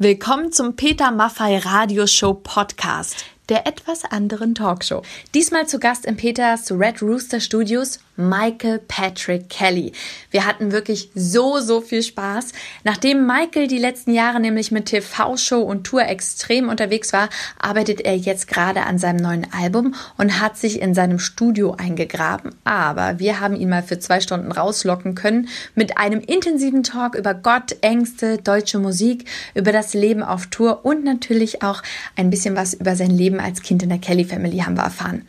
Willkommen zum Peter Maffei Radioshow Podcast, der etwas anderen Talkshow. Diesmal zu Gast in Peters Red Rooster Studios Michael Patrick Kelly. Wir hatten wirklich so, so viel Spaß. Nachdem Michael die letzten Jahre nämlich mit TV-Show und Tour extrem unterwegs war, arbeitet er jetzt gerade an seinem neuen Album und hat sich in seinem Studio eingegraben. Aber wir haben ihn mal für zwei Stunden rauslocken können mit einem intensiven Talk über Gott, Ängste, deutsche Musik, über das Leben auf Tour und natürlich auch ein bisschen was über sein Leben als Kind in der Kelly Family haben wir erfahren.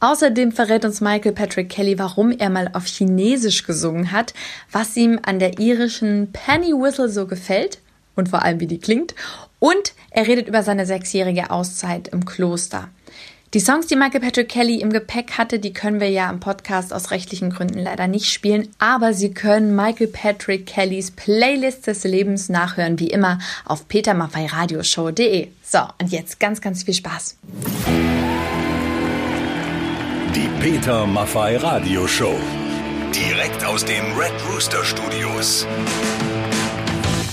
Außerdem verrät uns Michael Patrick Kelly, warum er mal auf Chinesisch gesungen hat, was ihm an der irischen Penny Whistle so gefällt und vor allem wie die klingt. Und er redet über seine sechsjährige Auszeit im Kloster. Die Songs, die Michael Patrick Kelly im Gepäck hatte, die können wir ja im Podcast aus rechtlichen Gründen leider nicht spielen, aber Sie können Michael Patrick Kellys Playlist des Lebens nachhören, wie immer auf petermaffeiradioshow.de. So, und jetzt ganz, ganz viel Spaß. Die Peter Maffei Radio Show. Direkt aus den Red Rooster Studios.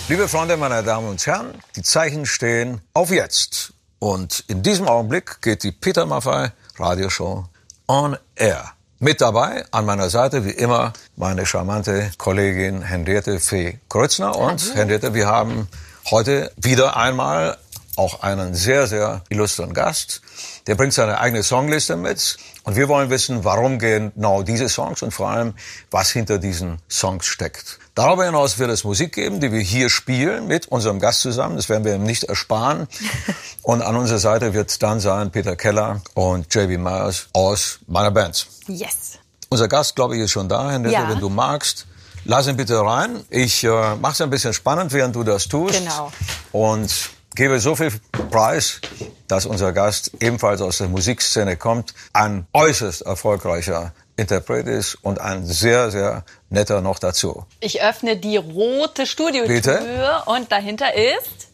Liebe Freunde, meine Damen und Herren, die Zeichen stehen auf jetzt. Und in diesem Augenblick geht die Peter Maffei Radio Show on air. Mit dabei an meiner Seite wie immer meine charmante Kollegin Henriette Fee Kreutzner. Und Henriette, wir haben heute wieder einmal auch einen sehr, sehr illustren Gast. Der bringt seine eigene Songliste mit. Und wir wollen wissen, warum genau diese Songs und vor allem, was hinter diesen Songs steckt. Darüber hinaus wird es Musik geben, die wir hier spielen mit unserem Gast zusammen. Das werden wir ihm nicht ersparen. Und an unserer Seite wird dann sein Peter Keller und JB Myers aus meiner Band. Yes. Unser Gast, glaube ich, ist schon da, Henriette, Ja. wenn du magst. Lass ihn bitte rein. Ich äh, mache es ein bisschen spannend, während du das tust. Genau. Und gebe so viel Preis, dass unser Gast ebenfalls aus der Musikszene kommt, ein äußerst erfolgreicher Interpret ist und ein sehr, sehr netter noch dazu. Ich öffne die rote Studiotür Bitte? und dahinter ist.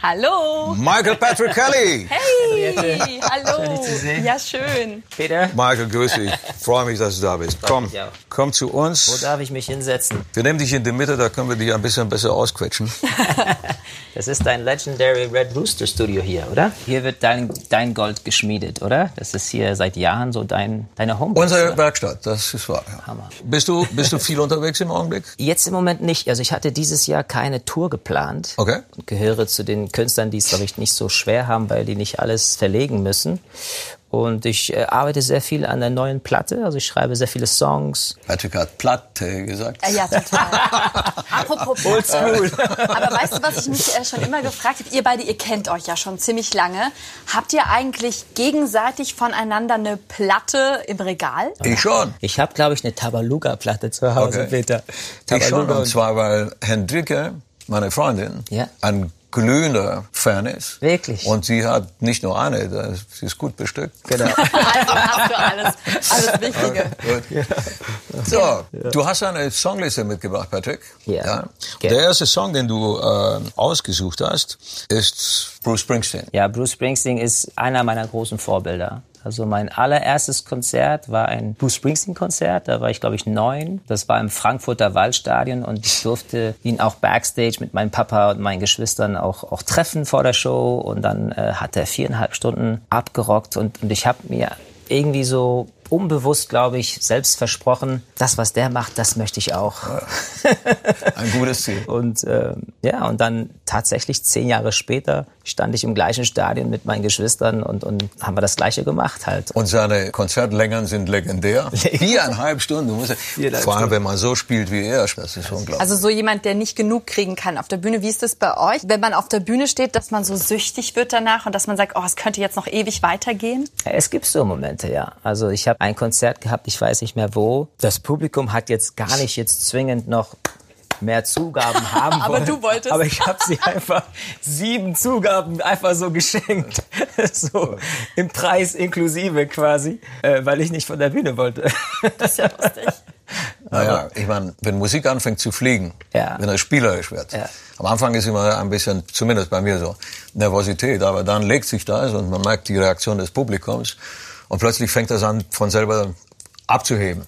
Hallo! Michael Patrick Kelly! Hey! Hallo! Schön, dich zu sehen. Ja, schön. Peter, Michael, grüß dich. Freue mich, dass du da bist. Komm, komm zu wo uns. darf ich mich hinsetzen? Wir nehmen dich in die Mitte, da können wir dich ein bisschen besser ausquetschen. Das ist dein Legendary Red Rooster Studio hier, oder? Hier wird dein, dein Gold geschmiedet, oder? Das ist hier seit Jahren so dein, deine Homebase. Unsere oder? Werkstatt, das ist wahr. Ja. Hammer. Bist du, bist du viel unterwegs im Augenblick? Jetzt im Moment nicht. Also ich hatte dieses Jahr keine Tour geplant. Okay. Und gehöre zu den Künstlern, die es, glaube ich, nicht so schwer haben, weil die nicht alles verlegen müssen. Und ich äh, arbeite sehr viel an der neuen Platte. Also ich schreibe sehr viele Songs. Patrick hat Platte gesagt. Äh, Ja, total. Apropos Oldschool. Aber weißt du, was ich mich äh, schon immer gefragt habe? Ihr beide, ihr kennt euch ja schon ziemlich lange. Habt ihr eigentlich gegenseitig voneinander eine Platte im Regal? Ich schon. Ich habe, glaube ich, eine Tabaluga-Platte zu Hause, Okay. Peter. Ich schon, Tabaluga und und- zwar, weil Hendrike, meine Freundin, Ja. ein glühender Fan ist. Wirklich? Und sie hat nicht nur eine, das- sie ist gut bestückt. Genau. Also hast du alles, alles Wichtige. Gut. So, du hast eine Songliste mitgebracht, Patrick. Ja. Der erste Song, den du äh, ausgesucht hast, ist Bruce Springsteen. Ja, Bruce Springsteen ist einer meiner großen Vorbilder. Also mein allererstes Konzert war ein Bruce Springsteen-Konzert. Da war ich, glaube ich, neun. Das war im Frankfurter Waldstadion und ich durfte ihn auch backstage mit meinem Papa und meinen Geschwistern auch, auch treffen vor der Show. Und dann äh, hat er viereinhalb Stunden abgerockt und, und ich habe mir irgendwie so unbewusst, glaube ich, selbst versprochen, das, was der macht, das möchte ich auch. Ein gutes Ziel. Und ähm, ja, und dann tatsächlich zehn Jahre später stand ich im gleichen Stadion mit meinen Geschwistern und, und haben wir das Gleiche gemacht halt. Und seine Konzertlängern sind legendär. Viereinhalb Stunden. Du musst, vor allem, wenn man so spielt wie er, das ist unglaublich. Also so jemand, der nicht genug kriegen kann auf der Bühne. Wie ist das bei euch? Wenn man auf der Bühne steht, dass man so süchtig wird danach und dass man sagt, oh, es könnte jetzt noch ewig weitergehen? Ja, Es gibt so Momente, ja. Also ich habe ein Konzert gehabt, ich weiß nicht mehr wo. Das Publikum hat jetzt gar nicht jetzt zwingend noch mehr Zugaben haben Aber wollen. du wolltest. Aber ich habe sie einfach sieben Zugaben einfach so geschenkt. so im Preis inklusive quasi, äh, weil ich nicht von der Bühne wollte. Das ist ja lustig. Naja, ich meine, wenn Musik anfängt zu fliegen, Ja. wenn er spielerisch wird, Ja. am Anfang ist immer ein bisschen, zumindest bei mir so, Nervosität, aber dann legt sich das und man merkt die Reaktion des Publikums und plötzlich fängt das an, von selber abzuheben.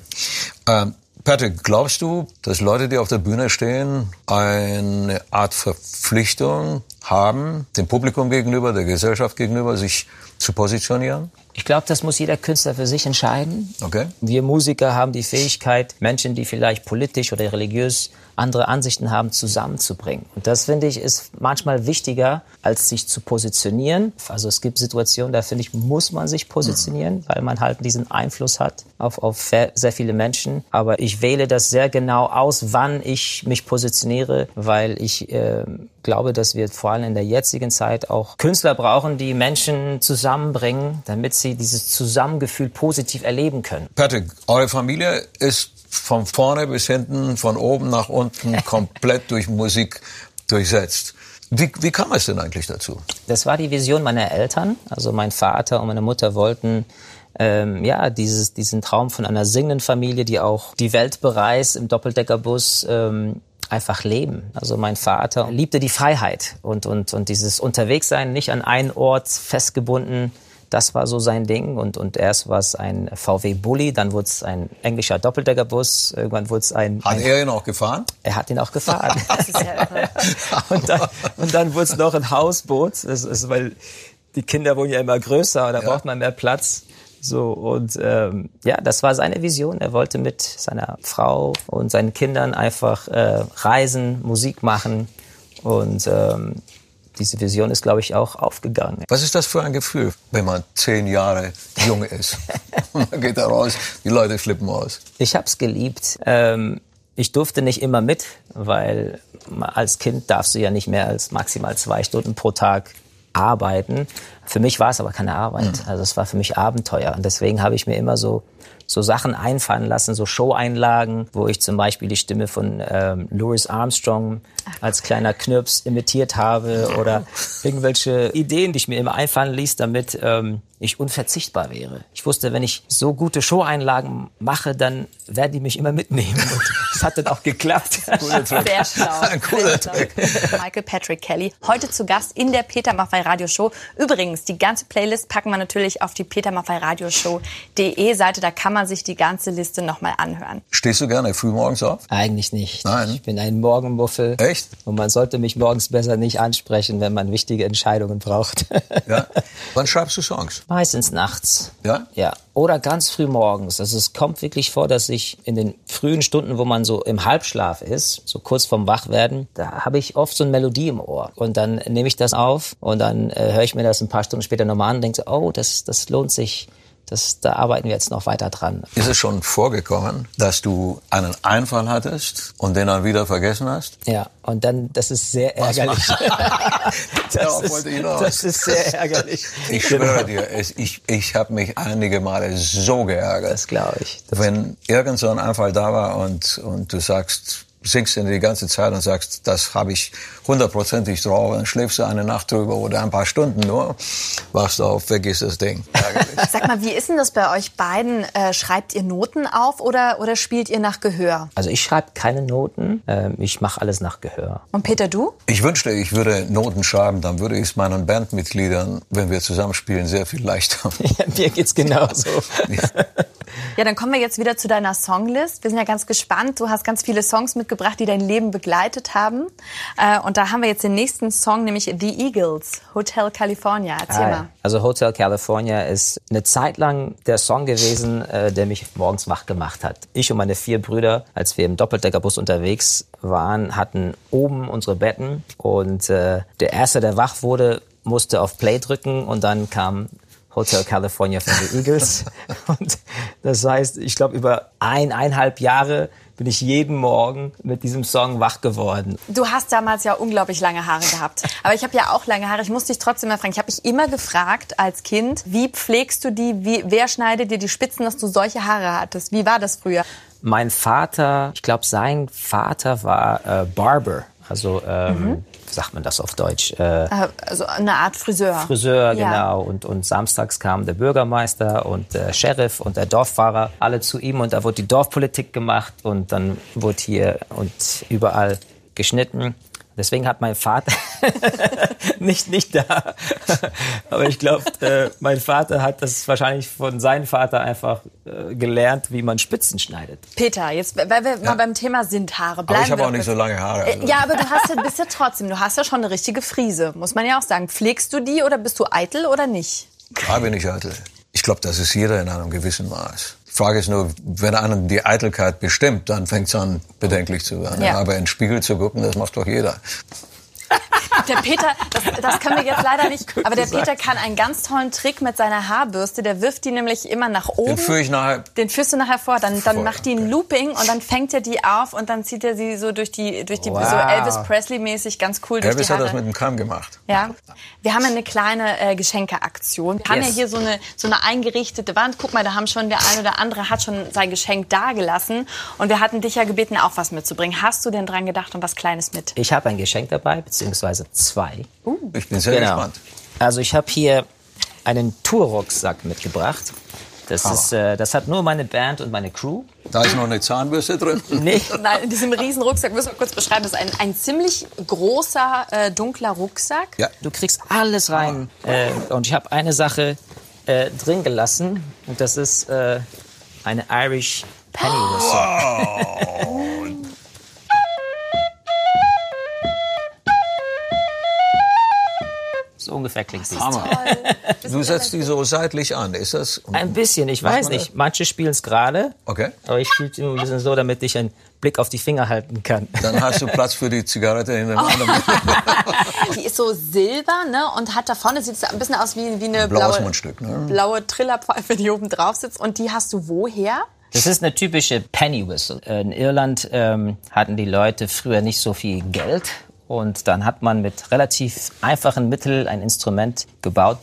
Ähm, Patrick, glaubst du, dass Leute, die auf der Bühne stehen, eine Art Verpflichtung haben, dem Publikum gegenüber, der Gesellschaft gegenüber, sich zu positionieren? Ich glaube, das muss jeder Künstler für sich entscheiden. Okay. Wir Musiker haben die Fähigkeit, Menschen, die vielleicht politisch oder religiös andere Ansichten haben, zusammenzubringen. Und das finde ich ist manchmal wichtiger, als sich zu positionieren. Also es gibt Situationen, da finde ich, muss man sich positionieren, weil man halt diesen Einfluss hat auf, auf sehr viele Menschen. Aber ich wähle das sehr genau aus, wann ich mich positioniere, weil ich äh, glaube, dass wir vor allem in der jetzigen Zeit auch Künstler brauchen, die Menschen zusammenbringen, damit sie dieses Zusammengefühl positiv erleben können. Patrick, eure Familie ist von vorne bis hinten, von oben nach unten komplett durch Musik durchsetzt. Wie, wie kam es denn eigentlich dazu? Das war die Vision meiner Eltern. Also mein Vater und meine Mutter wollten ähm, ja dieses, diesen Traum von einer singenden Familie, die auch die Welt bereist im Doppeldeckerbus. Ähm, einfach leben. Also mein Vater liebte die Freiheit und, und, und dieses Unterwegssein, nicht an einen Ort festgebunden, das war so sein Ding. Und, und erst war es ein VW Bulli, dann wurde es ein englischer Doppeldeckerbus, irgendwann wurde es ein... Hat ein, er ihn auch gefahren? Er hat ihn auch gefahren. und dann, und dann wurde es noch ein Hausboot, das ist, weil die Kinder wurden ja immer größer, da ja. braucht man mehr Platz. So und ähm, ja, das war seine Vision. Er wollte mit seiner Frau und seinen Kindern einfach äh, reisen, Musik machen und ähm, diese Vision ist, glaube ich, auch aufgegangen. Was ist das für ein Gefühl, wenn man zehn Jahre jung ist? Man geht da raus, die Leute flippen aus. Ich habe es geliebt. Ähm, ich durfte nicht immer mit, weil als Kind darfst du ja nicht mehr als maximal zwei Stunden pro Tag arbeiten. Für mich war es aber keine Arbeit. Also es war für mich Abenteuer. Und deswegen habe ich mir immer so so Sachen einfallen lassen, so Show-Einlagen, wo ich zum Beispiel die Stimme von ähm, Louis Armstrong als kleiner Knirps imitiert habe oder irgendwelche Ideen, die ich mir immer einfallen ließ, damit ähm, ich unverzichtbar wäre. Ich wusste, wenn ich so gute Show-Einlagen mache, dann werden die mich immer mitnehmen. Und das hat dann auch geklappt. Sehr schlau. Cooler Trick. Michael Patrick Kelly, heute zu Gast in der Peter Maffei Radio Show. Übrigens, die ganze Playlist packen wir natürlich auf die Peter Maffei Radio Show.de Seite. Da kann man sich die ganze Liste nochmal anhören. Stehst du gerne früh morgens auf? Eigentlich nicht. Nein. Ich bin ein Morgenmuffel. Echt? Und man sollte mich morgens besser nicht ansprechen, wenn man wichtige Entscheidungen braucht. Ja. Wann schreibst du Songs? Meistens nachts. Ja? Ja. Oder ganz früh morgens. Also es kommt wirklich vor, dass ich in den frühen Stunden, wo man so im Halbschlaf ist, so kurz vorm Wachwerden, da habe ich oft so eine Melodie im Ohr. Und dann nehme ich das auf und dann äh, höre ich mir das ein paar Stunden später nochmal an und denke so, oh, das, das lohnt sich das, da arbeiten wir jetzt noch weiter dran. Ist es schon vorgekommen, dass du einen Einfall hattest und den dann wieder vergessen hast? Ja, und dann, das ist sehr ärgerlich. das, ist, das ist sehr ärgerlich. Ich schwöre dir, es, ich, ich habe mich einige Male so geärgert. Das glaube ich. Das wenn irgend so ein Einfall da war und, und du sagst, singst du die ganze Zeit und sagst, das habe ich hundertprozentig drauf, dann schläfst du eine Nacht drüber oder ein paar Stunden nur, wachst auf, vergiss das Ding. Sag mal, wie ist denn das bei euch beiden? Äh, schreibt ihr Noten auf oder, oder spielt ihr nach Gehör? Also ich schreibe keine Noten, ähm, ich mache alles nach Gehör. Und Peter, du? Ich wünschte, ich würde Noten schreiben, dann würde ich es meinen Bandmitgliedern, wenn wir zusammenspielen, sehr viel leichter. Ja, mir geht's genauso. Ja, dann kommen wir jetzt wieder zu deiner Songlist. Wir sind ja ganz gespannt. Du hast ganz viele Songs mitgebracht, die dein Leben begleitet haben. Äh, und da haben wir jetzt den nächsten Song, nämlich The Eagles, Hotel California. Erzähl mal. Also Hotel California ist eine Zeit lang der Song gewesen, äh, der mich morgens wach gemacht hat. Ich und meine vier Brüder, als wir im Doppeldeckerbus unterwegs waren, hatten oben unsere Betten und äh, der erste, der wach wurde, musste auf Play drücken und dann kam Hotel California von den Eagles. Und das heißt, ich glaube, über eineinhalb Jahre bin ich jeden Morgen mit diesem Song wach geworden. Du hast damals ja unglaublich lange Haare gehabt. Aber ich habe ja auch lange Haare. Ich muss dich trotzdem mal fragen. Ich habe mich immer gefragt als Kind, wie pflegst du die? Wie, wer schneidet dir die Spitzen, dass du solche Haare hattest? Wie war das früher? Mein Vater, ich glaube, sein Vater war äh, Barber. Also ähm, mhm sagt man das auf Deutsch? Äh, also eine Art Friseur. Friseur, ja. genau. Und, und samstags kam der Bürgermeister und der Sheriff und der Dorffahrer alle zu ihm und da wurde die Dorfpolitik gemacht und dann wurde hier und überall geschnitten. Deswegen hat mein Vater nicht nicht da, aber ich glaube, äh, mein Vater hat das wahrscheinlich von seinem Vater einfach äh, gelernt, wie man Spitzen schneidet. Peter, jetzt, weil wir mal beim Thema sind Haare bleiben. Aber ich habe auch nicht so lange Haare. Äh, also. Ja, aber du hast ja, bist ja trotzdem, du hast ja schon eine richtige Frise, muss man ja auch sagen. Pflegst du die oder bist du eitel oder nicht? Klar bin ich eitel. Ich glaube, das ist jeder in einem gewissen Maß. Die Frage ist nur, wenn einer die Eitelkeit bestimmt, dann fängt es an, bedenklich zu werden. Ja. Aber in den Spiegel zu gucken, das macht doch jeder. Der Peter, das, das können wir jetzt leider nicht, aber der Peter kann einen ganz tollen Trick mit seiner Haarbürste, der wirft die nämlich immer nach oben. Den führe ich nachher. Den führst du nachher vor, dann, dann Vor, macht die ein okay. Looping und dann fängt er die auf und dann zieht er sie so durch die, durch die Wow. so Elvis Presley-mäßig ganz cool durch Elvis die hat Haare. das mit dem Kamm gemacht. Ja, wir haben ja eine kleine äh, Geschenkeaktion. Wir haben Yes. ja hier so eine, so eine eingerichtete Wand. Guck mal, da haben schon der eine oder andere hat schon sein Geschenk dagelassen. Und wir hatten dich ja gebeten, auch was mitzubringen. Hast du denn dran gedacht und was Kleines mit? Ich habe ein Geschenk dabei, beziehungsweise zwei. Ich bin sehr gespannt. Also ich habe hier einen Tourrucksack mitgebracht. Das, Ah. ist, äh, das hat nur meine Band und meine Crew. Da ist noch eine Zahnbürste drin. Nee. Nein, in diesem riesen Rucksack, müssen wir kurz beschreiben, das ist ein, ein ziemlich großer, äh, dunkler Rucksack. Ja. Du kriegst alles rein. Äh, und ich habe eine Sache äh, drin gelassen. Und das ist äh, eine Irish Penny Whistle. So ungefähr klingt sie. Hammer. Du setzt die so seitlich an, ist das? Ein bisschen, ich weiß nicht. Manche spielen es gerade. Okay. Aber ich spiele es immer ein bisschen so, damit ich einen Blick auf die Finger halten kann. Dann hast du Platz für die Zigarette in dem anderen. Die ist so silber ne, und hat da vorne, sieht es ein bisschen aus wie, wie eine Blaues blaue, Mundstück, ne? blaue Trillerpfeife, die oben drauf sitzt. Und die hast du woher? Das ist eine typische Penny Whistle. In Irland ähm, hatten die Leute früher nicht so viel Geld und dann hat man mit relativ einfachen Mitteln ein Instrument gebaut,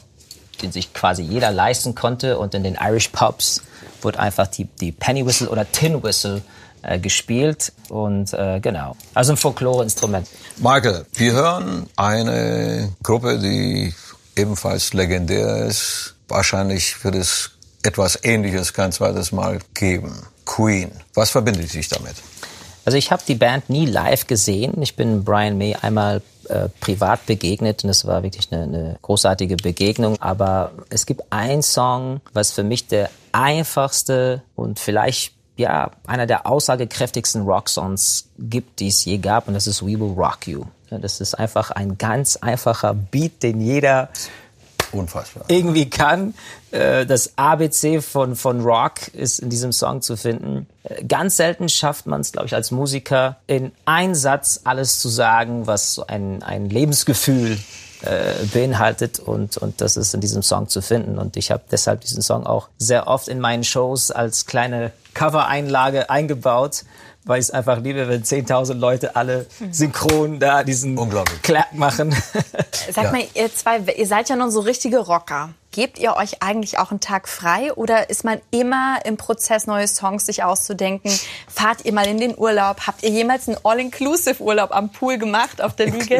den sich quasi jeder leisten konnte und in den Irish Pubs wurde einfach die, die Penny Whistle oder Tin Whistle äh, gespielt und äh, genau. Also ein Folklore-Instrument. Michael, wir hören eine Gruppe, die ebenfalls legendär ist. Wahrscheinlich wird es etwas Ähnliches kein zweites Mal geben. Queen. Was verbindet sich damit? Also ich habe die Band nie live gesehen. Ich bin Brian May einmal äh, privat begegnet und es war wirklich eine, eine großartige Begegnung. Aber es gibt einen Song, was für mich der einfachste und vielleicht ja einer der aussagekräftigsten Rock-Songs gibt, die es je gab und das ist We Will Rock You. Das ist einfach ein ganz einfacher Beat, den jeder Unfassbar. irgendwie kann. Äh, Das ABC von, von Rock ist in diesem Song zu finden. Äh, Ganz selten schafft man es, glaube ich, als Musiker in einen Satz alles zu sagen, was so ein, ein Lebensgefühl äh, beinhaltet und, und das ist in diesem Song zu finden. Und ich habe deshalb diesen Song auch sehr oft in meinen Shows als kleine Cover-Einlage eingebaut, weil ich es einfach liebe, wenn 10.000 Leute alle synchron da diesen Unglaublich. Clap machen. Sag Ja. mal, ihr zwei, ihr seid ja nun so richtige Rocker. Gebt ihr euch eigentlich auch einen Tag frei oder ist man immer im Prozess, neue Songs sich auszudenken? Fahrt ihr mal in den Urlaub? Habt ihr jemals einen All-Inclusive-Urlaub am Pool gemacht auf der Liege?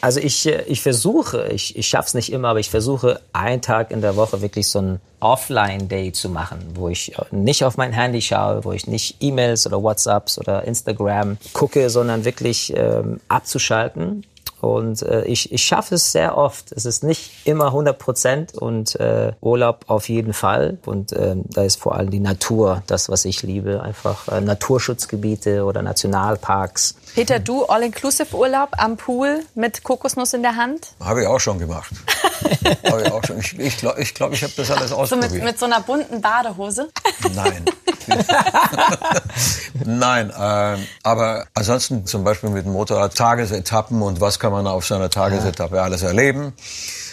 Also ich, äh, ich versuche, ich, ich schaffe es nicht immer, aber ich versuche einen Tag in der Woche wirklich so einen Offline-Day zu machen, wo ich äh, nicht auf mein Handy schaue, wo ich nicht E-Mails oder WhatsApps oder Instagram gucke, sondern wirklich ähm, abzuschalten. Und äh, ich, ich schaffe es sehr oft. Es ist nicht immer 100 Prozent und äh, Urlaub auf jeden Fall. Und ähm, da ist vor allem die Natur das, was ich liebe. Einfach äh, Naturschutzgebiete oder Nationalparks. Peter, du All-Inclusive-Urlaub am Pool mit Kokosnuss in der Hand? Habe ich auch schon gemacht. Habe ich auch schon. Ich, ich glaube, ich, glaub, ich habe das alles So ausprobiert. mit, mit so einer bunten Badehose? Nein. Nein, ähm, aber ansonsten zum Beispiel mit dem Motorrad Tagesetappen und was kann man auf so einer Tagesetappe alles erleben.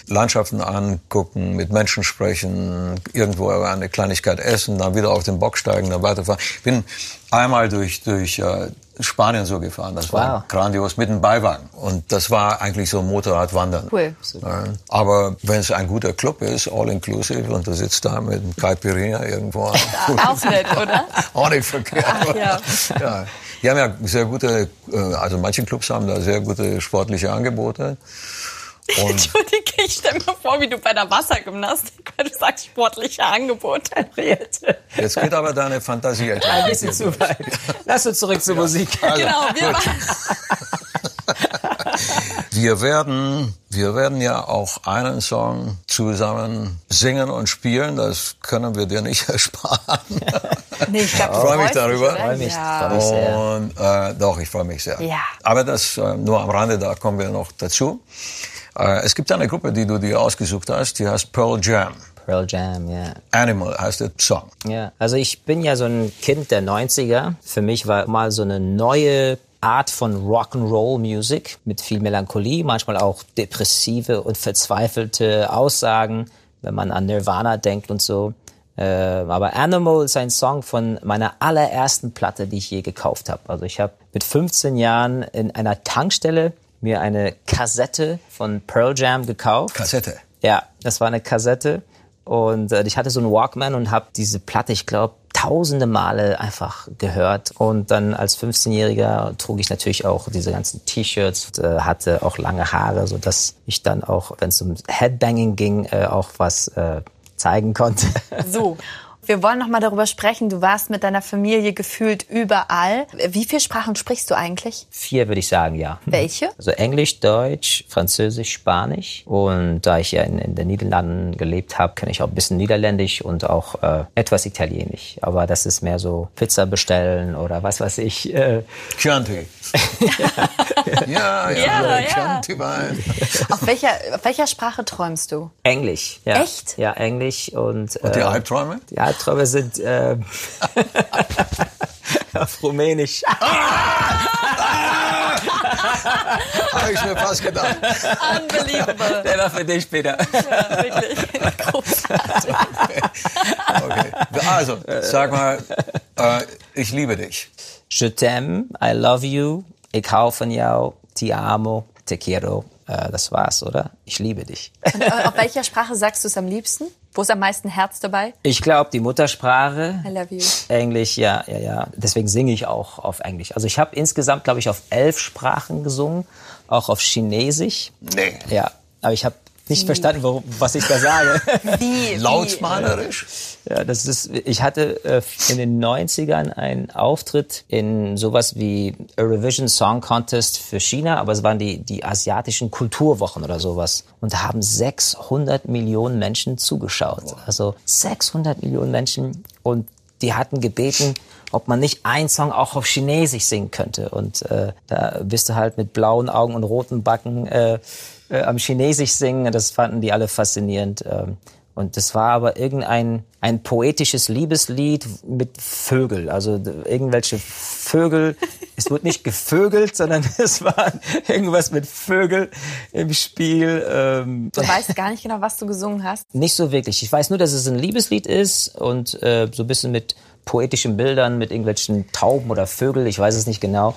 Landschaften angucken, mit Menschen sprechen, irgendwo eine Kleinigkeit essen, dann wieder auf den Bock steigen, dann weiterfahren. Ich bin einmal durch, durch äh, Spanien so gefahren. Das war Wow. grandios mit einem Beiwagen. Und das war eigentlich so Motorradwandern. Cool. Ja, aber wenn es ein guter Club ist, all inclusive, und du sitzt da mit einem Caipirinha irgendwo. Auch nett, oder? Auch nicht verkehrt. Ach, ja. ja. Die haben ja sehr gute, äh, also manche Clubs haben da sehr gute sportliche Angebote. Und Entschuldige, ich stell mir vor, wie du bei der Wassergymnastik, weil du sagst sportliche Angebote. jetzt geht aber deine Fantasie. Ein bisschen zu weit. Lass uns zurück zur Musik. Also, Genau, wir waren wir werden, wir werden ja auch einen Song zusammen singen und spielen. Das können wir dir nicht ersparen. Nee, ich glaub, Ich freue mich darüber. oder? Freu mich, Ja. freu mich sehr. Und äh, doch, ich freue mich sehr. Ja. Aber das äh, nur am Rande, da kommen wir noch dazu. Äh, es gibt eine Gruppe, die du dir ausgesucht hast, die heißt Pearl Jam. Pearl Jam, ja. Animal heißt der Song. Ja, also ich bin ja so ein Kind der 90er. Für mich war mal so eine neue Art von Rock'n'Roll Music mit viel Melancholie, manchmal auch depressive und verzweifelte Aussagen, wenn man an Nirvana denkt und so. Äh, aber Animal ist ein Song von meiner allerersten Platte, die ich je gekauft habe. Also ich habe mit 15 Jahren in einer Tankstelle mir eine Kassette von Pearl Jam gekauft. Kassette. Ja, das war eine Kassette und äh, ich hatte so einen Walkman und habe diese Platte, ich glaube, tausende Male einfach gehört. Und dann als 15-Jähriger trug ich natürlich auch diese ganzen T-Shirts, und, äh, hatte auch lange Haare, so dass ich dann auch, wenn es um Headbanging ging, äh, auch was äh, zeigen konnte. So. Wir wollen noch mal darüber sprechen. Du warst mit deiner Familie gefühlt überall. Wie viele Sprachen sprichst du eigentlich? Vier würde ich sagen, ja. Welche? Also Englisch, Deutsch, Französisch, Spanisch. Und da ich ja in, in den Niederlanden gelebt habe, kenne ich auch ein bisschen Niederländisch und auch äh, etwas Italienisch. Aber das ist mehr so Pizza bestellen oder was weiß ich. Äh, Chianti. ja, ja, Ja, ja. Chianti Wein. Auf welcher, auf welcher Sprache träumst du? Englisch. Ja. Echt? Ja, Englisch und, Und die äh, Albträume? die Albträume sind äh, auf Rumänisch. Habe ich mir fast gedacht. Unbelievable. Der war für dich, Peter. Wirklich großartig. Okay. Also, sag mal, äh, ich liebe dich. Je t'aime, I love you, ich hau von jou, ti amo, te quiero. Äh, das war's, oder? Ich liebe dich. Und äh, auf welcher Sprache sagst du es am liebsten? Wo ist am meisten Herz dabei? Ich glaube, die Muttersprache. I love you. Englisch, ja, ja, ja. Deswegen singe ich auch auf Englisch. Also ich habe insgesamt, glaube ich, auf elf Sprachen gesungen, auch auf Chinesisch. Nee. Ja, aber ich habe nicht verstanden, warum, was ich da sage. Wie? Lautsmalerisch? ja, das ist. Ich hatte äh, in den 90ern einen Auftritt in sowas wie Eurovision Song Contest für China, aber es waren die die asiatischen Kulturwochen oder sowas und da haben 600 Millionen Menschen zugeschaut. Also 600 Millionen Menschen und die hatten gebeten, ob man nicht einen Song auch auf Chinesisch singen könnte. Und äh, da bist du halt mit blauen Augen und roten Backen äh, äh, am Chinesisch singen. Das fanden die alle faszinierend. Ähm, und das war aber irgendein ein poetisches Liebeslied mit Vögel. Also irgendwelche Vögel. es wurde nicht gevögelt, sondern es war irgendwas mit Vögel im Spiel. Ähm, Du weißt gar nicht genau, was du gesungen hast. nicht so wirklich. Ich weiß nur, dass es ein Liebeslied ist und äh, so ein bisschen mit poetischen Bildern, mit irgendwelchen Tauben oder Vögel. Ich weiß es nicht genau.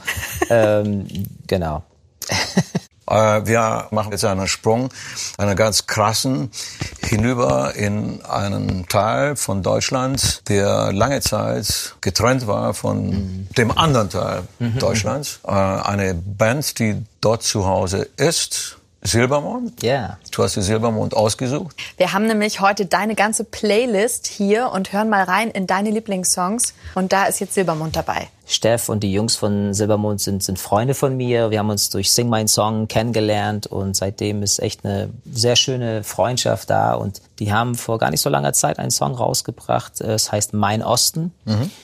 ähm, genau. Äh, wir machen jetzt einen Sprung, einen ganz krassen, hinüber in einen Teil von Deutschland, der lange Zeit getrennt war von dem anderen Teil Deutschlands. Äh, eine Band, die dort zu Hause ist, Silbermond. Ja. Du hast die Silbermond ausgesucht. Wir haben nämlich heute deine ganze Playlist hier und hören mal rein in deine Lieblingssongs. Und da ist jetzt Silbermond dabei. Steff und die Jungs von Silbermond sind, sind Freunde von mir. Wir haben uns durch Sing Mein Song kennengelernt und seitdem ist echt eine sehr schöne Freundschaft da. Und die haben vor gar nicht so langer Zeit einen Song rausgebracht. äh, Es heißt Mein Osten.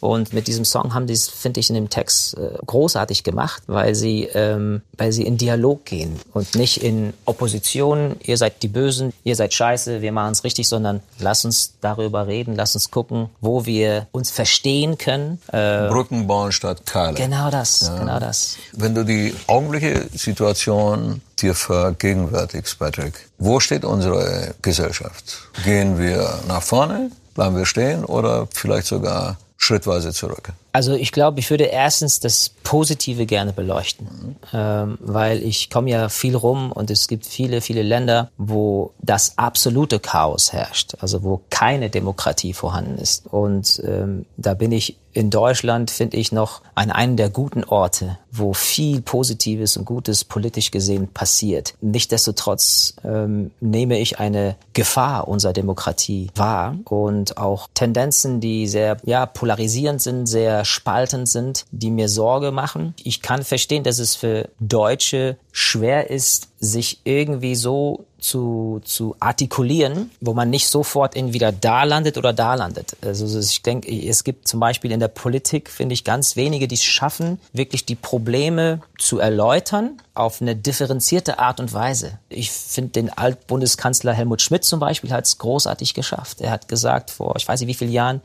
Und mit diesem Song haben die es, finde ich, in dem Text äh, großartig gemacht, weil sie, ähm, weil sie in Dialog gehen und nicht in Opposition. Ihr seid die Bösen, ihr seid scheiße, wir machen es richtig, sondern lass uns darüber reden, lass uns gucken, wo wir uns verstehen können. Äh, Brücken bauen statt Keile. Genau das, genau das. Wenn du die augenblickliche Situation dir vergegenwärtigst, Patrick, wo steht unsere Gesellschaft? Gehen wir nach vorne, bleiben wir stehen oder vielleicht sogar schrittweise zurück? Also ich glaube, ich würde erstens das Positive gerne beleuchten, ähm, weil ich komme ja viel rum und es gibt viele, viele Länder, wo das absolute Chaos herrscht, also wo keine Demokratie vorhanden ist. Und ähm, da bin ich in Deutschland, finde ich, noch an einem der guten Orte, wo viel Positives und Gutes politisch gesehen passiert. Nichtsdestotrotz ähm, nehme ich eine Gefahr unserer Demokratie wahr und auch Tendenzen, die sehr ja, polarisierend sind, sehr sehr spaltend sind, die mir Sorge machen. Ich kann verstehen, dass es für Deutsche schwer ist, sich irgendwie so zu, zu artikulieren, wo man nicht sofort entweder da landet oder da landet. Also ich denke, es gibt zum Beispiel in der Politik, finde ich, ganz wenige, die es schaffen, wirklich die Probleme zu erläutern auf eine differenzierte Art und Weise. Ich finde den Altbundeskanzler Helmut Schmidt zum Beispiel hat es großartig geschafft. Er hat gesagt vor, ich weiß nicht wie vielen Jahren,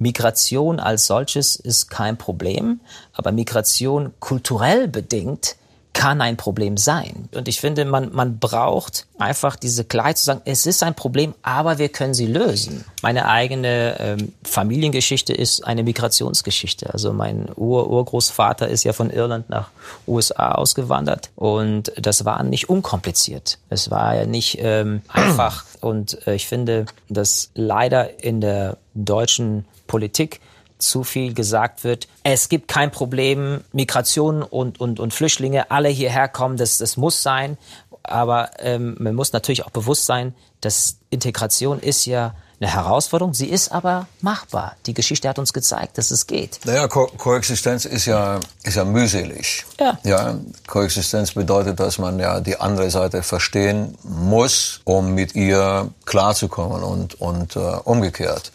Migration als solches ist kein Problem, aber Migration kulturell bedingt kann ein Problem sein. Und ich finde, man, man braucht einfach diese Klarheit zu sagen, es ist ein Problem, aber wir können sie lösen. Meine eigene ähm, Familiengeschichte ist eine Migrationsgeschichte. Also mein Ur Urgroßvater ist ja von Irland nach USA ausgewandert und das war nicht unkompliziert. Es war ja nicht ähm, einfach. Und äh, ich finde, dass leider in der deutschen Politik zu viel gesagt wird, es gibt kein Problem, Migration und, und, und Flüchtlinge alle hierher kommen, das, das muss sein. Aber ähm, man muss natürlich auch bewusst sein, dass Integration ist ja eine Herausforderung. Sie ist aber machbar. Die Geschichte hat uns gezeigt, dass es geht. Naja, Ko Koexistenz ist ja, ist ja mühselig. Ja. ja. Koexistenz bedeutet, dass man ja die andere Seite verstehen muss, um mit ihr klarzukommen und, und äh, umgekehrt.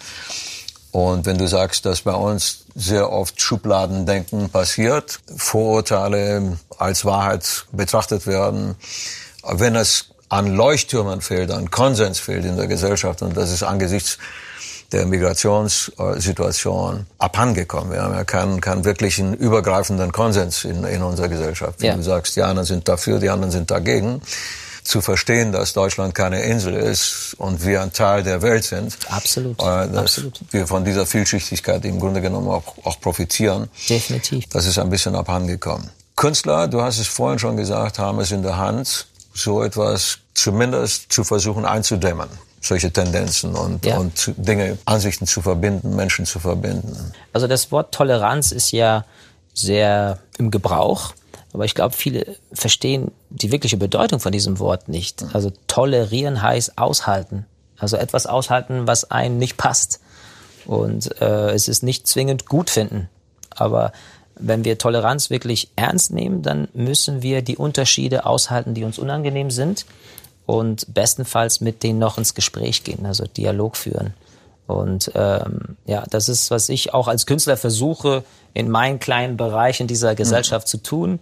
Und wenn du sagst, dass bei uns sehr oft Schubladendenken passiert, Vorurteile als Wahrheit betrachtet werden, wenn es an Leuchttürmen fehlt, an Konsens fehlt in der Gesellschaft, und das ist angesichts der Migrationssituation abhandengekommen. Wir haben ja keinen, keinen wirklichen übergreifenden Konsens in, in unserer Gesellschaft. Wenn ja. du sagst, die anderen sind dafür, die anderen sind dagegen, zu verstehen, dass Deutschland keine Insel ist und wir ein Teil der Welt sind. Absolut. Äh, dass Absolut. wir von dieser Vielschichtigkeit im Grunde genommen auch, auch profitieren. Definitiv. Das ist ein bisschen abhandengekommen. Künstler, du hast es vorhin schon gesagt, haben es in der Hand, so etwas zumindest zu versuchen einzudämmen solche Tendenzen und, ja. und Dinge, Ansichten zu verbinden, Menschen zu verbinden. Also das Wort Toleranz ist ja sehr im Gebrauch. Aber ich glaube, viele verstehen die wirkliche Bedeutung von diesem Wort nicht. Also tolerieren heißt aushalten. Also etwas aushalten, was einem nicht passt. Und äh, es ist nicht zwingend gut finden. Aber wenn wir Toleranz wirklich ernst nehmen, dann müssen wir die Unterschiede aushalten, die uns unangenehm sind und bestenfalls mit denen noch ins Gespräch gehen, also Dialog führen. Und ähm, ja, das ist, was ich auch als Künstler versuche, in meinen kleinen Bereichen dieser Gesellschaft mhm. zu tun.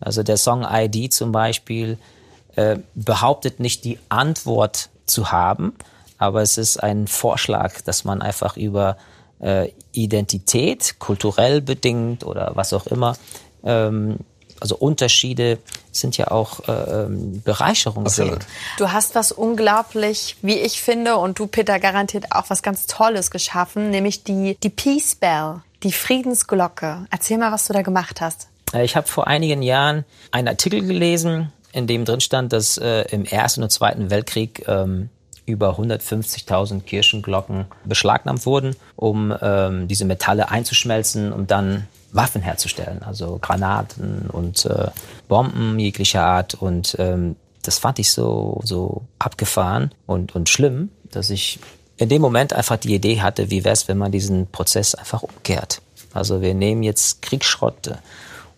Also der Song ID zum Beispiel äh, behauptet nicht die Antwort zu haben, aber es ist ein Vorschlag, dass man einfach über äh, Identität, kulturell bedingt oder was auch immer, ähm, also Unterschiede sind ja auch äh, ähm, Bereicherung. Absolut. Du hast was unglaublich, wie ich finde, und du, Peter, garantiert auch was ganz Tolles geschaffen, nämlich die, die Peace Bell, die Friedensglocke. Erzähl mal, was du da gemacht hast. Äh, ich habe vor einigen Jahren einen Artikel gelesen, in dem drin stand, dass äh, im Ersten und Zweiten Weltkrieg ähm, über 150.000 Kirchenglocken beschlagnahmt wurden, um ähm, diese Metalle einzuschmelzen, um dann Waffen herzustellen, also Granaten und äh, Bomben jeglicher Art. Und ähm, das fand ich so, so abgefahren und, und schlimm, dass ich in dem Moment einfach die Idee hatte, wie wäre es, wenn man diesen Prozess einfach umkehrt. Also wir nehmen jetzt Kriegsschrott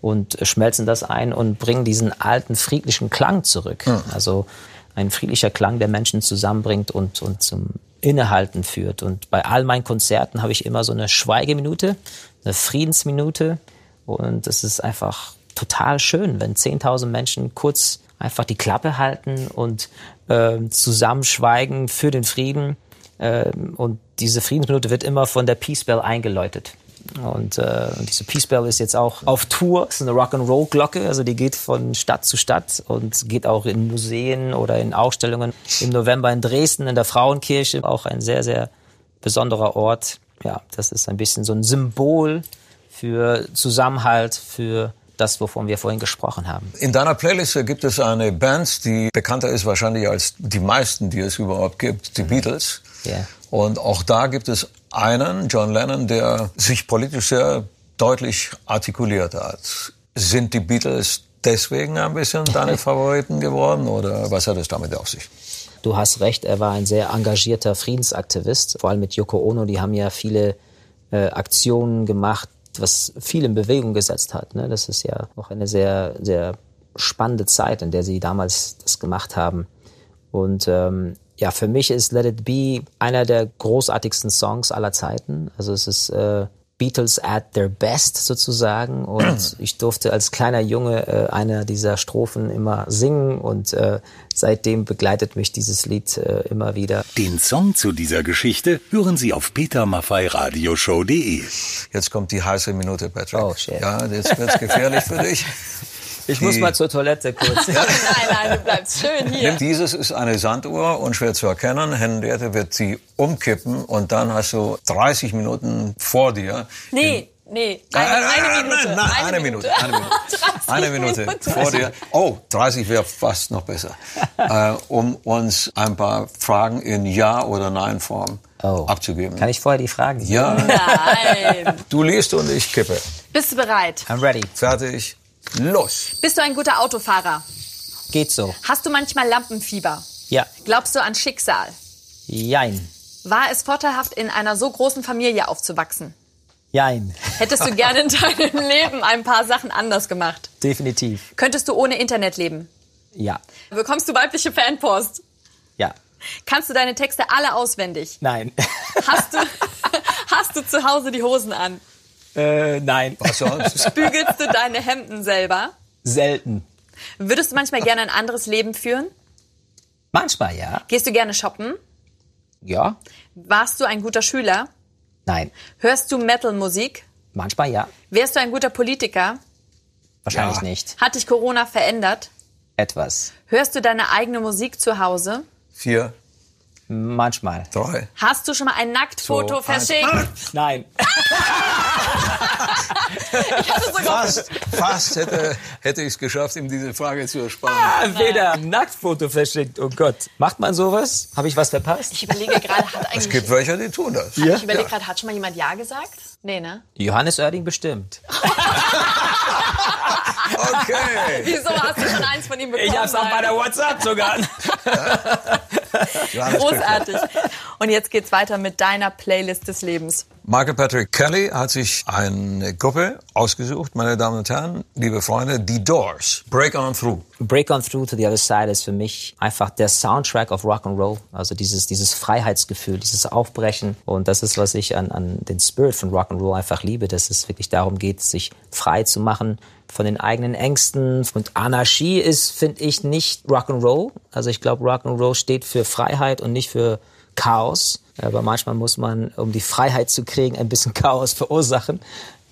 und schmelzen das ein und bringen diesen alten friedlichen Klang zurück. Mhm. Also ein friedlicher Klang, der Menschen zusammenbringt und, und zum Innehalten führt. Und bei all meinen Konzerten habe ich immer so eine Schweigeminute, eine Friedensminute. Und es ist einfach total schön, wenn 10.000 Menschen kurz einfach die Klappe halten und äh, zusammen schweigen für den Frieden. Äh, und diese Friedensminute wird immer von der Peace Bell eingeläutet. Und äh, diese Peace Bell ist jetzt auch auf Tour. Ist eine Rock'n'Roll-Glocke, also die geht von Stadt zu Stadt und geht auch in Museen oder in Ausstellungen. Im November in Dresden in der Frauenkirche, auch ein sehr, sehr besonderer Ort. Ja, das ist ein bisschen so ein Symbol für Zusammenhalt, für das, wovon wir vorhin gesprochen haben. In deiner Playlist gibt es eine Band, die bekannter ist wahrscheinlich als die meisten, die es überhaupt gibt, die Beatles. Yeah. Und auch da gibt es einen, John Lennon, der sich politisch sehr deutlich artikuliert hat. Sind die Beatles deswegen ein bisschen deine Favoriten geworden oder was hat es damit auf sich? Du hast recht, er war ein sehr engagierter Friedensaktivist, vor allem mit Yoko Ono. Die haben ja viele äh, Aktionen gemacht was viel in Bewegung gesetzt hat. Ne? Das ist ja auch eine sehr, sehr spannende Zeit, in der sie damals das gemacht haben. Und ähm, ja, für mich ist Let It Be einer der großartigsten Songs aller Zeiten. Also es ist äh, Beatles at their best sozusagen. Und ich durfte als kleiner Junge äh, einer dieser Strophen immer singen und äh, seitdem begleitet mich dieses Lied äh, immer wieder. Den Song zu dieser Geschichte hören Sie auf petermaffeiradioshow.de. Jetzt kommt die heiße Minute, Patrick. Oh, shit. Ja, jetzt wird's gefährlich für dich. Ich muss mal zur Toilette kurz. Nein, nein, du bleibst schön hier. Dieses ist eine Sanduhr und schwer zu erkennen. Henriette wird sie umkippen und dann hast du 30 Minuten vor dir. Nee, nee, eine, eine Minute. Nein, nein, eine, Minute. Eine Minute. Eine Minute vor dir. Oh, 30 wäre fast noch besser. äh, um uns ein paar Fragen in Ja- oder Nein-Form Oh. abzugeben. Kann ich vorher die Fragen? Ja, Nein. du liest und ich kippe. Bist du bereit? I'm ready. Fertig. Los. Bist du ein guter Autofahrer? Geht so. Hast du manchmal Lampenfieber? Ja. Glaubst du an Schicksal? Jein. War es vorteilhaft, in einer so großen Familie aufzuwachsen? Jein. Hättest du gerne in deinem Leben ein paar Sachen anders gemacht? Definitiv. Könntest du ohne Internet leben? Ja. Bekommst du weibliche Fanpost? Ja. Kannst du deine Texte alle auswendig? Nein. Hast du, hast du zu Hause die Hosen an? Äh, nein. Was sonst? Bügelst du deine Hemden selber? Selten. Würdest du manchmal gerne ein anderes Leben führen? Manchmal ja. Gehst du gerne shoppen? Ja. Warst du ein guter Schüler? Nein. Hörst du Metal-Musik? Manchmal ja. Wärst du ein guter Politiker? Wahrscheinlich Ja. nicht. Hat dich Corona verändert? Etwas. Hörst du deine eigene Musik zu Hause? Vier, Manchmal. drei. Hast du schon mal ein Nacktfoto So, eins. verschickt? Nein. Fast, fast hätte, hätte ich es geschafft, ihm diese Frage zu ersparen. Weder ein Nacktfoto verschickt. Oh Gott. Macht man sowas? Habe ich was verpasst? Ich überlege gerade, hat Es eigentlich. gibt welche, die tun das. Ich überlege gerade, hat schon mal jemand Ja gesagt? Nee, ne? Johannes Oerding bestimmt. Okay. Wieso hast du schon eins von ihm bekommen? der WhatsApp sogar. Großartig. Und jetzt geht's weiter mit deiner Playlist des Lebens. Michael Patrick Kelly hat sich eine Gruppe ausgesucht, meine Damen und Herren, liebe Freunde, The Doors, Break On Through. Break On Through to the Other Side ist für mich einfach der Soundtrack of Rock and Roll. Also dieses, dieses Freiheitsgefühl, dieses Aufbrechen. Und das ist, was ich an, an den Spirit von Rock and Roll einfach liebe, dass es wirklich darum geht, sich frei zu machen von den eigenen Ängsten. Und Anarchie ist, finde ich, nicht Rock and Roll. Also ich glaube, Rock and Roll steht für Freiheit und nicht für Chaos. Aber manchmal muss man, um die Freiheit zu kriegen, ein bisschen Chaos verursachen.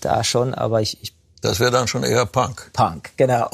Da schon, aber ich, ich Das wäre dann schon eher Punk. Punk, genau.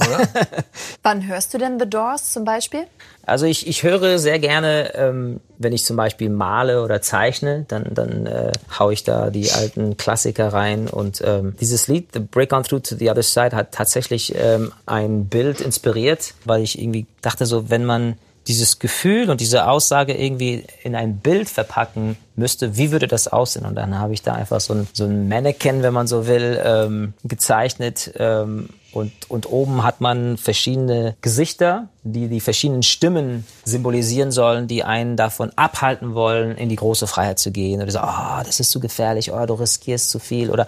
Wann hörst du denn The Doors zum Beispiel? Also ich, ich höre sehr gerne, ähm, wenn ich zum Beispiel male oder zeichne, dann, dann äh, hau ich da die alten Klassiker rein. Und ähm, dieses Lied, The Break On Through to the Other Side, hat tatsächlich ähm, ein Bild inspiriert, weil ich irgendwie dachte so, wenn man dieses Gefühl und diese Aussage irgendwie in ein Bild verpacken müsste, wie würde das aussehen? Und dann habe ich da einfach so ein, so ein Mannequin, wenn man so will, ähm, gezeichnet. Ähm, und, und oben hat man verschiedene Gesichter, die die verschiedenen Stimmen symbolisieren sollen, die einen davon abhalten wollen, in die große Freiheit zu gehen. Oder so, ah, das ist zu gefährlich, oh, du riskierst zu viel. Oder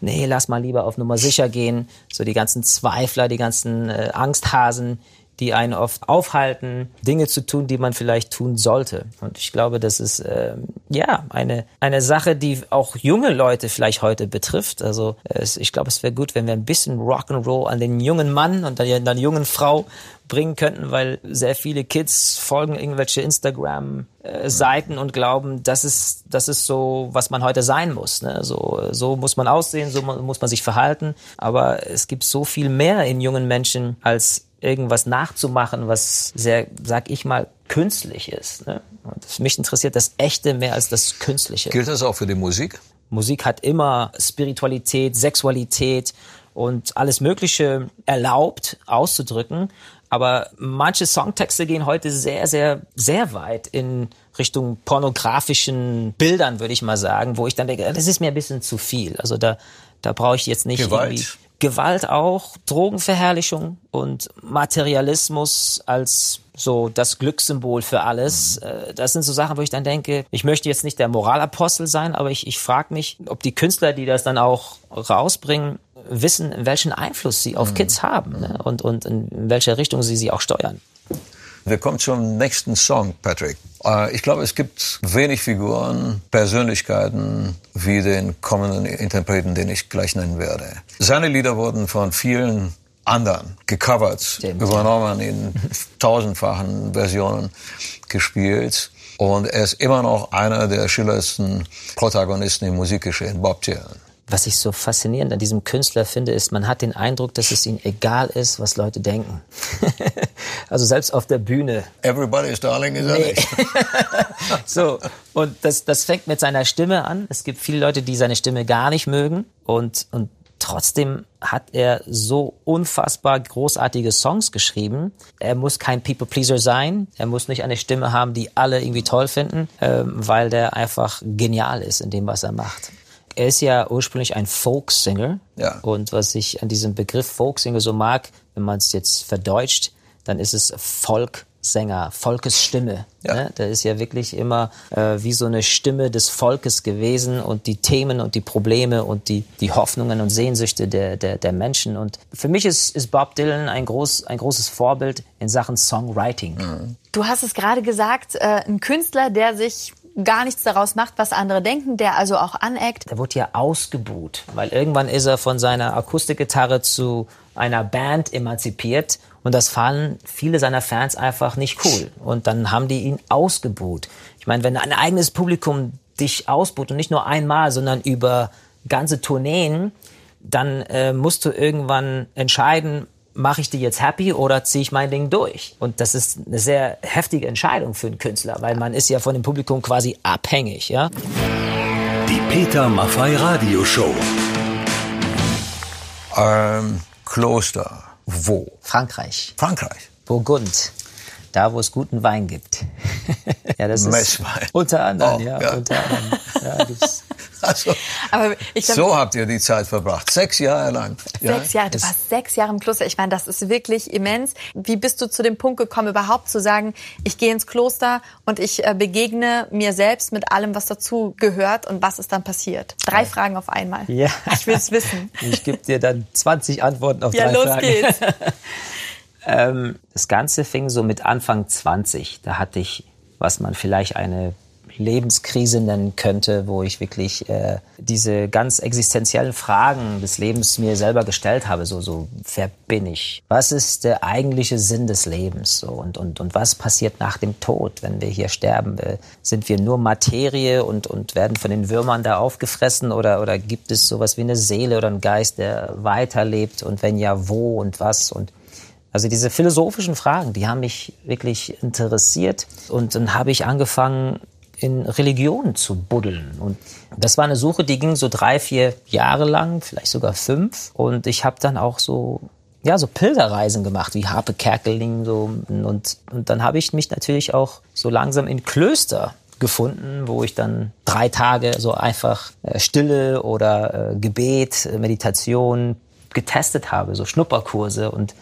nee, lass mal lieber auf Nummer sicher gehen. So die ganzen Zweifler, die ganzen äh, Angsthasen, die einen oft aufhalten, Dinge zu tun, die man vielleicht tun sollte. Und ich glaube, das ist ähm, ja eine eine Sache, die auch junge Leute vielleicht heute betrifft. Also es, ich glaube, es wäre gut, wenn wir ein bisschen Rock'n'Roll an den jungen Mann und an der jungen Frau bringen könnten, weil sehr viele Kids folgen irgendwelche Instagram-Seiten und glauben, das ist, das ist so, was man heute sein muss. Ne? So, so muss man aussehen, so mu- muss man sich verhalten. Aber es gibt so viel mehr in jungen Menschen als irgendwas nachzumachen, was sehr, sag ich mal, künstlich ist. Ne? Und mich interessiert das Echte mehr als das Künstliche. Gilt das auch für die Musik? Musik hat immer Spiritualität, Sexualität und alles Mögliche erlaubt auszudrücken. Aber manche Songtexte gehen heute sehr, sehr, sehr weit in Richtung pornografischen Bildern, würde ich mal sagen, wo ich dann denke, das ist mir ein bisschen zu viel. Also da, da brauche ich jetzt nicht Gewalt. irgendwie Gewalt auch, Drogenverherrlichung und Materialismus als so das Glückssymbol für alles. Äh, Das sind so Sachen, wo ich dann denke, ich möchte jetzt nicht der Moralapostel sein, aber ich, ich frage mich, ob die Künstler, die das dann auch rausbringen, wissen, welchen Einfluss sie auf Kids haben ne? und, und in welche Richtung sie sie auch steuern. Wir kommen zum nächsten Song, Patrick. Äh, Ich glaube, es gibt wenig Figuren, Persönlichkeiten wie den kommenden Interpreten, den ich gleich nennen werde. Seine Lieder wurden von vielen anderen gecovert, Stimmt, übernommen, in tausendfachen Versionen gespielt. Und er ist immer noch einer der schillerndsten Protagonisten im Musikgeschehen, Bob Dylan. Was ich so faszinierend an diesem Künstler finde, ist, man hat den Eindruck, dass es ihm egal ist, was Leute denken. also selbst auf der Bühne. Everybody's Darling ist er nicht. So, und das, das fängt mit seiner Stimme an. Es gibt viele Leute, die seine Stimme gar nicht mögen. Und, und trotzdem hat er so unfassbar großartige Songs geschrieben. Er muss kein People-Pleaser sein. Er muss nicht eine Stimme haben, die alle irgendwie toll finden, ähm, weil der einfach genial ist in dem, was er macht. Er ist ja ursprünglich ein Folksinger. Ja. Und was ich an diesem Begriff Folksinger so mag, wenn man es jetzt verdeutscht, dann ist es Volkssänger, Volkesstimme. Ja. Ne? Der ist ja wirklich immer äh, wie so eine Stimme des Volkes gewesen und die Themen und die Probleme und die, die Hoffnungen und Sehnsüchte der, der, der Menschen. Und für mich ist, ist Bob Dylan ein, groß, ein großes Vorbild in Sachen Songwriting. Du hast es gerade gesagt, äh, ein Künstler, der sich gar nichts daraus macht, was andere denken, der also auch aneckt. Der wurde ja ausgebuht, weil irgendwann ist er von seiner Akustikgitarre zu einer Band emanzipiert und das fanden viele seiner Fans einfach nicht cool. Und dann haben die ihn ausgebuht. Ich meine, wenn ein eigenes Publikum dich ausbuht und nicht nur einmal, sondern über ganze Tourneen, dann äh, musst du irgendwann entscheiden, mache ich die jetzt happy oder ziehe ich mein Ding durch? Und das ist eine sehr heftige Entscheidung für einen Künstler, weil man ist ja von dem Publikum quasi abhängig, ja. Die Peter Maffei Radioshow. Ähm, Kloster. Wo? Frankreich. Frankreich. Burgund. Da, wo es guten Wein gibt. ja, das ist Messwein. unter anderem, Oh, ja, ja. unter anderem. Ja. Also, Aber ich glaub, so habt ihr die Zeit verbracht. Sechs Jahre lang. Ja? Sechs Jahre, du warst sechs Jahre im Kloster. Ich meine, das ist wirklich immens. Wie bist du zu dem Punkt gekommen, überhaupt zu sagen, ich gehe ins Kloster und ich äh, begegne mir selbst mit allem, was dazu gehört und was ist dann passiert? Drei Fragen auf einmal. Ja. Ich will es wissen. Ich gebe dir dann 20 Antworten auf Ja, drei los Fragen. geht's. Ähm, das Ganze fing so mit Anfang 20. Da hatte ich, was man vielleicht eine Lebenskrise nennen könnte, wo ich wirklich äh, diese ganz existenziellen Fragen des Lebens mir selber gestellt habe. So, so, wer bin ich? Was ist der eigentliche Sinn des Lebens? So, und, und, und was passiert nach dem Tod, wenn wir hier sterben? Äh, Sind wir nur Materie und, und werden von den Würmern da aufgefressen oder, oder gibt es sowas wie eine Seele oder einen Geist, der weiterlebt? Und wenn ja, wo und was? Und also diese philosophischen Fragen, die haben mich wirklich interessiert. Und dann habe ich angefangen, in Religionen zu buddeln. Und das war eine Suche, die ging so drei, vier Jahre lang, vielleicht sogar fünf. Und ich habe dann auch so ja, so Pilgerreisen gemacht, wie Harpe Kerkeling. So. Und, und dann habe ich mich natürlich auch so langsam in Klöster gefunden, wo ich dann drei Tage so einfach äh, Stille oder äh, Gebet, Meditation getestet habe, so Schnupperkurse. Und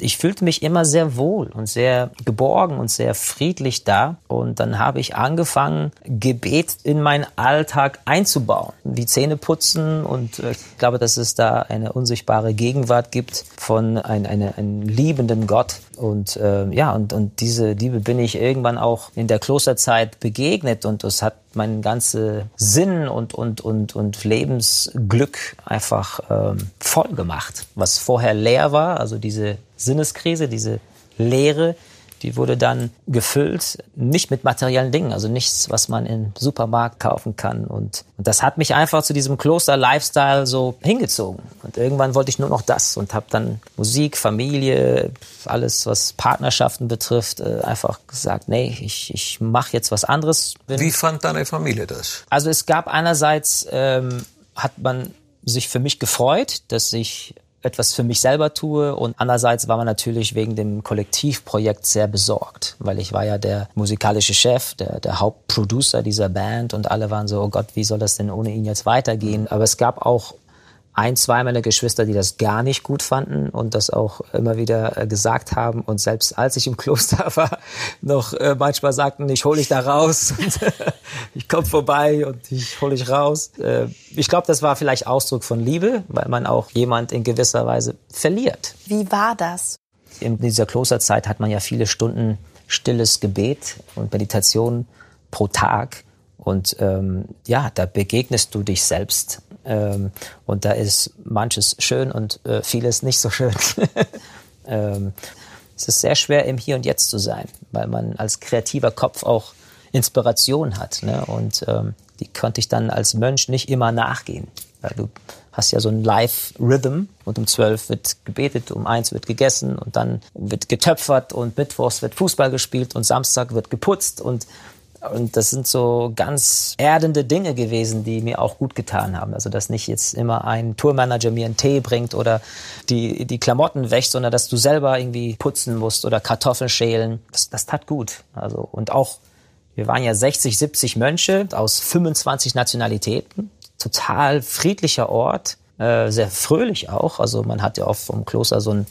ich fühlte mich immer sehr wohl und sehr geborgen und sehr friedlich da. Und dann habe ich angefangen, Gebet in meinen Alltag einzubauen. Wie Zähne putzen und äh, ich glaube, dass es da eine unsichtbare Gegenwart gibt von ein, eine, einem liebenden Gott. Und äh, ja, und, und diese Liebe bin ich irgendwann auch in der Klosterzeit begegnet und das hat meinen ganzen Sinn und, und, und, und Lebensglück einfach ähm, voll gemacht. Was vorher leer war, also diese Sinneskrise, diese Leere, die wurde dann gefüllt, nicht mit materiellen Dingen, also nichts, was man im Supermarkt kaufen kann. Und, und das hat mich einfach zu diesem Kloster-Lifestyle so hingezogen. Und irgendwann wollte ich nur noch das und habe dann Musik, Familie, alles, was Partnerschaften betrifft, äh, einfach gesagt, nee, ich, ich mache jetzt was anderes. Wie fand deine Familie das? also es gab einerseits, ähm, hat man sich für mich gefreut, dass ich etwas für mich selber tue und andererseits war man natürlich wegen dem Kollektivprojekt sehr besorgt, weil ich war ja der musikalische Chef, der, der Hauptproducer dieser Band und alle waren so, oh Gott, wie soll das denn ohne ihn jetzt weitergehen? Aber es gab auch ein, zwei meiner Geschwister, die das gar nicht gut fanden und das auch immer wieder äh, gesagt haben. Und selbst als ich im Kloster war, noch äh, manchmal sagten, ich hole dich da raus und ich komme vorbei und ich hole dich raus. Äh, ich glaube, das war vielleicht Ausdruck von Liebe, weil man auch jemand in gewisser Weise verliert. Wie war das? In dieser Klosterzeit hat man ja viele Stunden stilles Gebet und Meditation pro Tag. Und ähm, ja, da begegnest du dich selbst. Ähm, und da ist manches schön und äh, vieles nicht so schön. ähm, es ist sehr schwer, im Hier und Jetzt zu sein, weil man als kreativer Kopf auch Inspiration hat. Ne? Und ähm, die konnte ich dann als Mönch nicht immer nachgehen. Weil du hast ja so ein Live-Rhythm und um zwölf wird gebetet, um eins wird gegessen und dann wird getöpfert und mittwochs wird Fußball gespielt und Samstag wird geputzt und und das sind so ganz erdende Dinge gewesen, die mir auch gut getan haben. Also, dass nicht jetzt immer ein Tourmanager mir einen Tee bringt oder die, die Klamotten wäscht, sondern dass du selber irgendwie putzen musst oder Kartoffeln schälen. Das, das tat gut. Also, und auch, wir waren ja 60, 70 Mönche aus 25 Nationalitäten. Total friedlicher Ort, äh, sehr fröhlich auch. Also, man hat ja oft vom Kloster so ein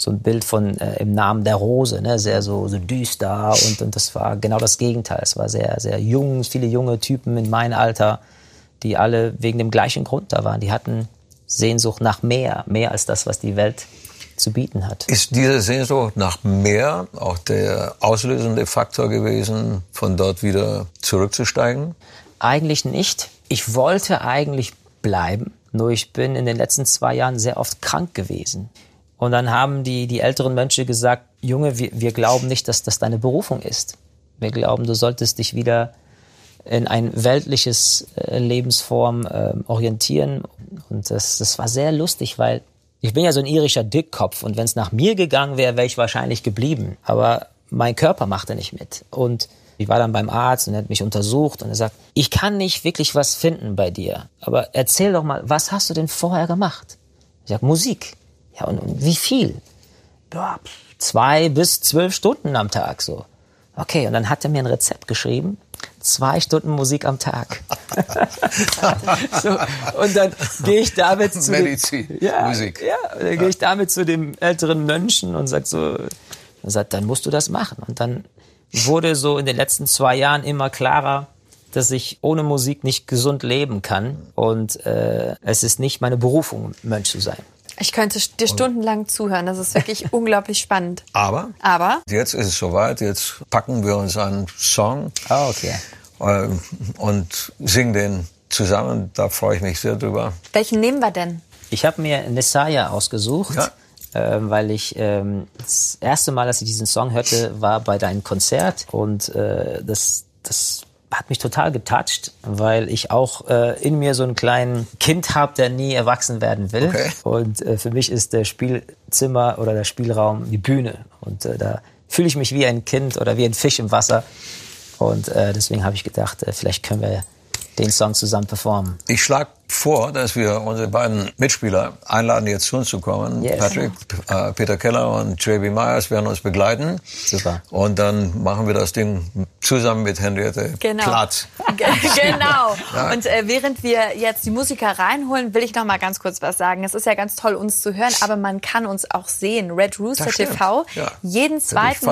so ein Bild von äh, im Namen der Rose, ne? sehr so, so düster und, und das war genau das Gegenteil. Es war sehr, sehr jung, viele junge Typen in meinem Alter, die alle wegen dem gleichen Grund da waren. Die hatten Sehnsucht nach mehr, mehr als das, was die Welt zu bieten hat. Ist diese Sehnsucht nach mehr auch der auslösende Faktor gewesen, von dort wieder zurückzusteigen? Eigentlich nicht. Ich wollte eigentlich bleiben, nur ich bin in den letzten zwei Jahren sehr oft krank gewesen. Und dann haben die, die älteren Mönche gesagt, Junge, wir, wir glauben nicht, dass das deine Berufung ist. Wir glauben, du solltest dich wieder in ein weltliches äh, Lebensform äh, orientieren. Und das, das war sehr lustig, weil ich bin ja so ein irischer Dickkopf und wenn es nach mir gegangen wäre, wäre ich wahrscheinlich geblieben. Aber mein Körper machte nicht mit. Und ich war dann beim Arzt und er hat mich untersucht und er sagt, ich kann nicht wirklich was finden bei dir. Aber erzähl doch mal, was hast du denn vorher gemacht? Ich sag, Musik. Ja, und, und wie viel? Ja, zwei bis zwölf Stunden am Tag so. Okay, und dann hat er mir ein Rezept geschrieben. Zwei Stunden Musik am Tag. so, und dann gehe ich damit zu Medizin, dem, ja, Musik. Ja, dann gehe ich damit zu dem älteren Mönchen und sag so, und sagt, dann musst du das machen. Und dann wurde so in den letzten zwei Jahren immer klarer, dass ich ohne Musik nicht gesund leben kann und äh, es ist nicht meine Berufung, Mönch zu sein. Ich könnte dir stundenlang zuhören. Das ist wirklich unglaublich spannend. Aber, Aber jetzt ist es soweit. Jetzt packen wir uns einen Song Ah, okay. äh, und singen den zusammen. Da freue ich mich sehr drüber. welchen nehmen wir denn? Ich habe mir Nessaya ausgesucht, Ja. ähm, weil ich ähm, das erste Mal, dass ich diesen Song hörte, war bei deinem Konzert und äh, das, das hat mich total getoucht, weil ich auch äh, in mir so einen kleinen Kind habe, der nie erwachsen werden will. Okay. Und äh, für mich ist der Spielzimmer oder der Spielraum die Bühne. Und äh, da fühle ich mich wie ein Kind oder wie ein Fisch im Wasser. Und äh, deswegen habe ich gedacht, äh, vielleicht können wir den Song zusammen performen. Ich schlage vor, dass wir unsere beiden Mitspieler einladen, jetzt zu uns zu kommen. Yes. Patrick, äh, Peter Keller und JB Myers werden uns begleiten. Super. Und dann machen wir das Ding zusammen mit Henriette Genau. platt. Ge- genau. Und äh, während wir jetzt die Musiker reinholen, will ich noch mal ganz kurz was sagen. Es ist ja ganz toll, uns zu hören, aber man kann uns auch sehen. Red Rooster. TV, Ja. jeden zweiten.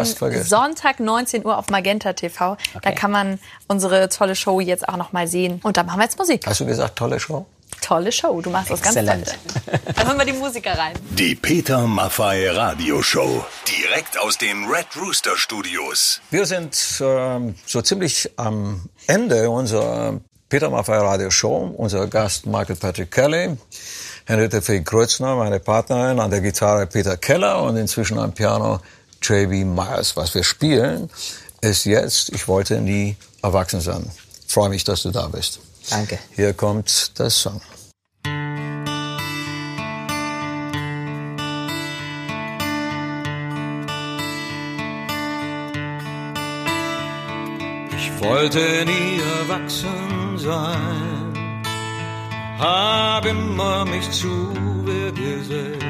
Sonntag 19 Uhr auf Magenta TV. Da Okay. kann man unsere tolle Show jetzt auch noch mal sehen. Und da machen wir jetzt Musik. Hast du gesagt, tolle Show? Tolle Show. Du machst das ganz Exzellent. toll. Dann holen wir die Musiker rein. Die Peter Maffay Radioshow. Direkt aus den Red Rooster Studios. Wir sind ähm, so ziemlich am Ende unserer Peter Maffay Radio Show. Unser Gast Michael Patrick Kelly, Henriette Fee Kreutzner, meine Partnerin, an der Gitarre Peter Keller und inzwischen am Piano JB Myers. Was wir spielen, ist jetzt Ich wollte nie erwachsen sein. Freue mich, dass du da bist. Danke. Hier kommt der Song. Wollte nie erwachsen sein, hab immer mich zu Wehr gesetzt.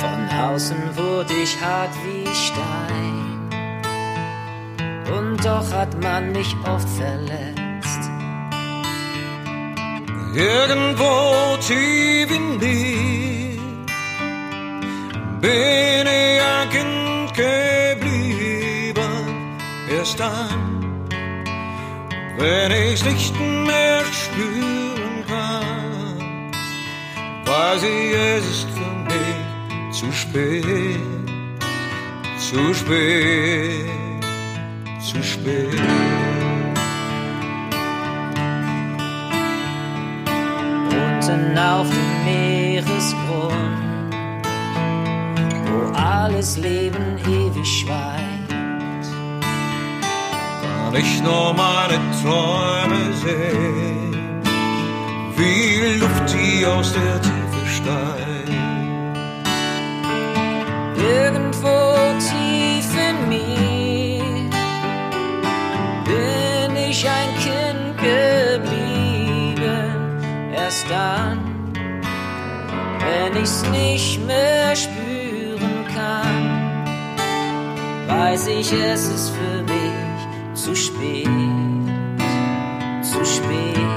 Von außen wurde ich hart wie Stein. Und doch hat man mich oft verletzt. Irgendwo tief in dir bin ich ein Kind. Dann, wenn ich's nicht mehr spüren kann, weiß ich, es ist für mich zu spät, zu spät, zu spät. unten auf dem Meeresgrund, wo alles Leben ewig schweigt. Kann ich nur meine Träume sehen, wie Luft, die aus der Tiefe steigt. Irgendwo tief in mir bin ich ein Kind geblieben. Erst dann, wenn ich's nicht mehr spüren kann, weiß ich, es ist für mich zu spät, zu spät,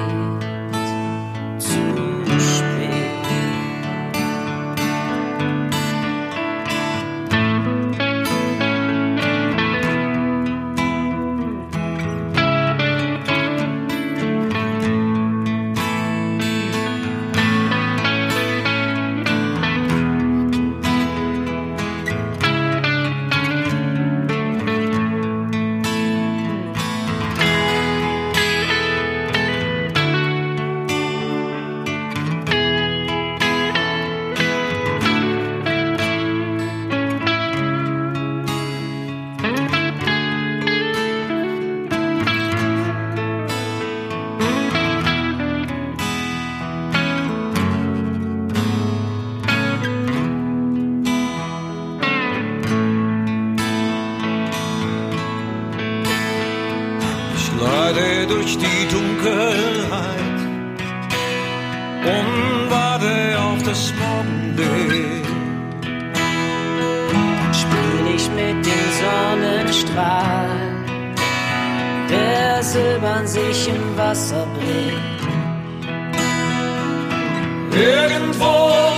Irgendwo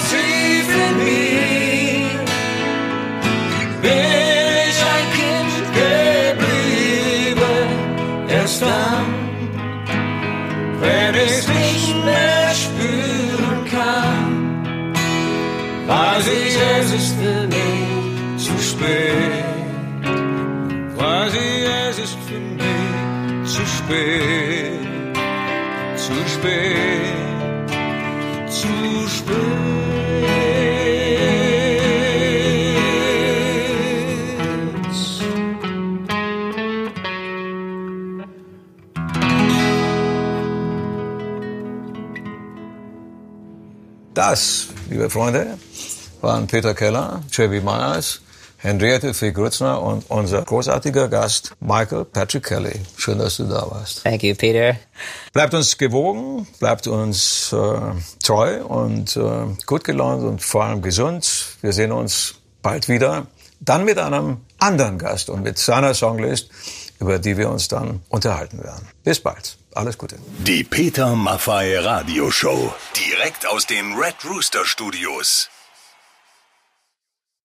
tief in mir bin ich ein Kind geblieben. Erst dann, wenn ich's nicht mehr spüren kann, weiß ich, es ist für mich zu spät. Weiß es ist für mich zu spät, zu spät Das, liebe Freunde, waren Peter Keller, Chevy Myers, Henriette Fee-Grützner und unser großartiger Gast Michael Patrick Kelly. Schön, dass du da warst. Thank you, Peter. Bleibt uns gewogen, bleibt uns äh, treu und äh, gut gelaunt und vor allem gesund. Wir sehen uns bald wieder. Dann mit einem anderen Gast und mit seiner Songlist, über die wir uns dann unterhalten werden. Bis bald. Alles Gute. Die Peter Maffay Radioshow. Direkt aus den Red Rooster Studios.